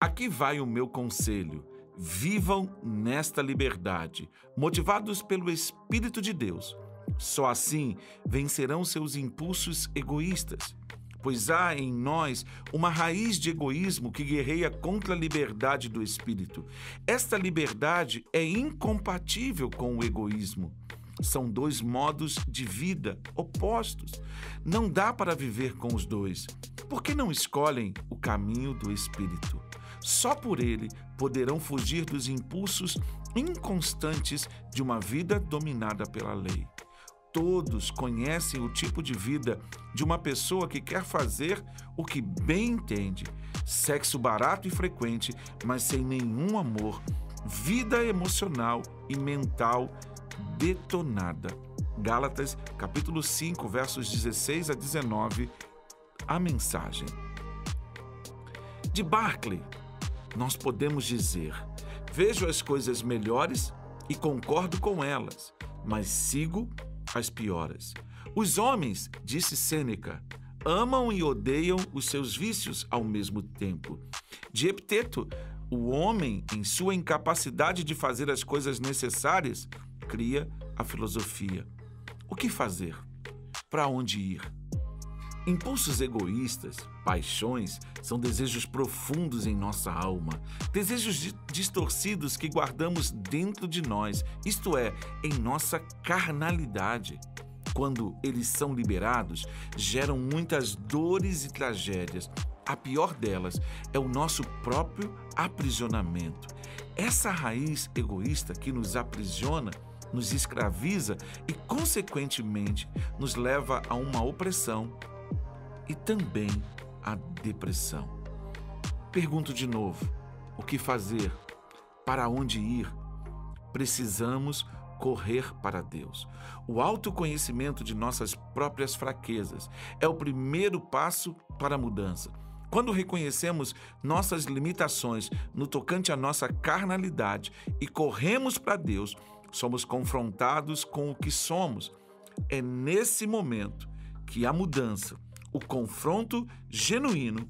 Aqui vai o meu conselho. Vivam nesta liberdade, motivados pelo Espírito de Deus. Só assim vencerão seus impulsos egoístas, pois há em nós uma raiz de egoísmo que guerreia contra a liberdade do espírito. Esta liberdade é incompatível com o egoísmo. São dois modos de vida opostos. Não dá para viver com os dois. Por que não escolhem o caminho do espírito? Só por ele poderão fugir dos impulsos inconstantes de uma vida dominada pela lei. Todos conhecem o tipo de vida de uma pessoa que quer fazer o que bem entende. Sexo barato e frequente, mas sem nenhum amor. Vida emocional e mental detonada. Gálatas, capítulo 5, versos 16 a 19. A mensagem. De Barclay, nós podemos dizer: Vejo as coisas melhores e concordo com elas, mas sigo as pioras. Os homens, disse Sêneca, amam e odeiam os seus vícios ao mesmo tempo. De Epiteto, o homem, em sua incapacidade de fazer as coisas necessárias, cria a filosofia. O que fazer? Para onde ir? Impulsos egoístas, paixões, são desejos profundos em nossa alma, desejos distorcidos que guardamos dentro de nós, isto é, em nossa carnalidade. Quando eles são liberados, geram muitas dores e tragédias. A pior delas é o nosso próprio aprisionamento. Essa raiz egoísta que nos aprisiona nos escraviza e, consequentemente, nos leva a uma opressão e também a depressão. Pergunto de novo: o que fazer? Para onde ir? Precisamos correr para Deus. O autoconhecimento de nossas próprias fraquezas é o primeiro passo para a mudança. Quando reconhecemos nossas limitações no tocante à nossa carnalidade e corremos para Deus, somos confrontados com o que somos. É nesse momento que a mudança o confronto genuíno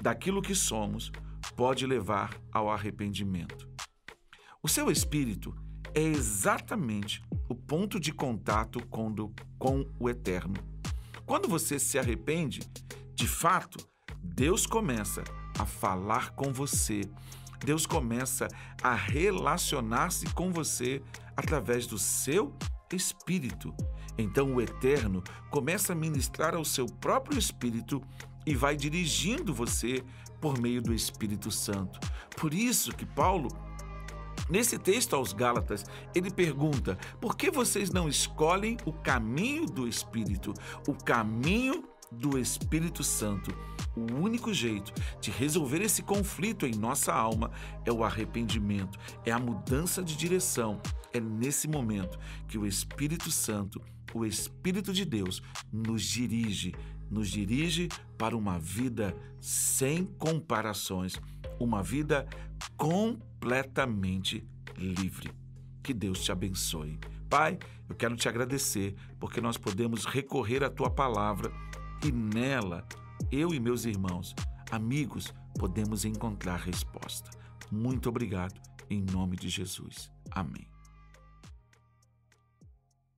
daquilo que somos pode levar ao arrependimento. O seu espírito é exatamente o ponto de contato com, do, com o eterno. Quando você se arrepende, de fato, Deus começa a falar com você. Deus começa a relacionar-se com você através do seu espírito. Então o Eterno começa a ministrar ao seu próprio espírito e vai dirigindo você por meio do Espírito Santo. Por isso que Paulo Nesse texto aos Gálatas, ele pergunta: por que vocês não escolhem o caminho do Espírito, o caminho do Espírito Santo? O único jeito de resolver esse conflito em nossa alma é o arrependimento, é a mudança de direção. É nesse momento que o Espírito Santo, o Espírito de Deus, nos dirige, nos dirige para uma vida sem comparações, uma vida completamente livre. Que Deus te abençoe. Pai, eu quero te agradecer porque nós podemos recorrer à tua palavra e nela eu e meus irmãos, amigos, podemos encontrar resposta. Muito obrigado, em nome de Jesus. Amém.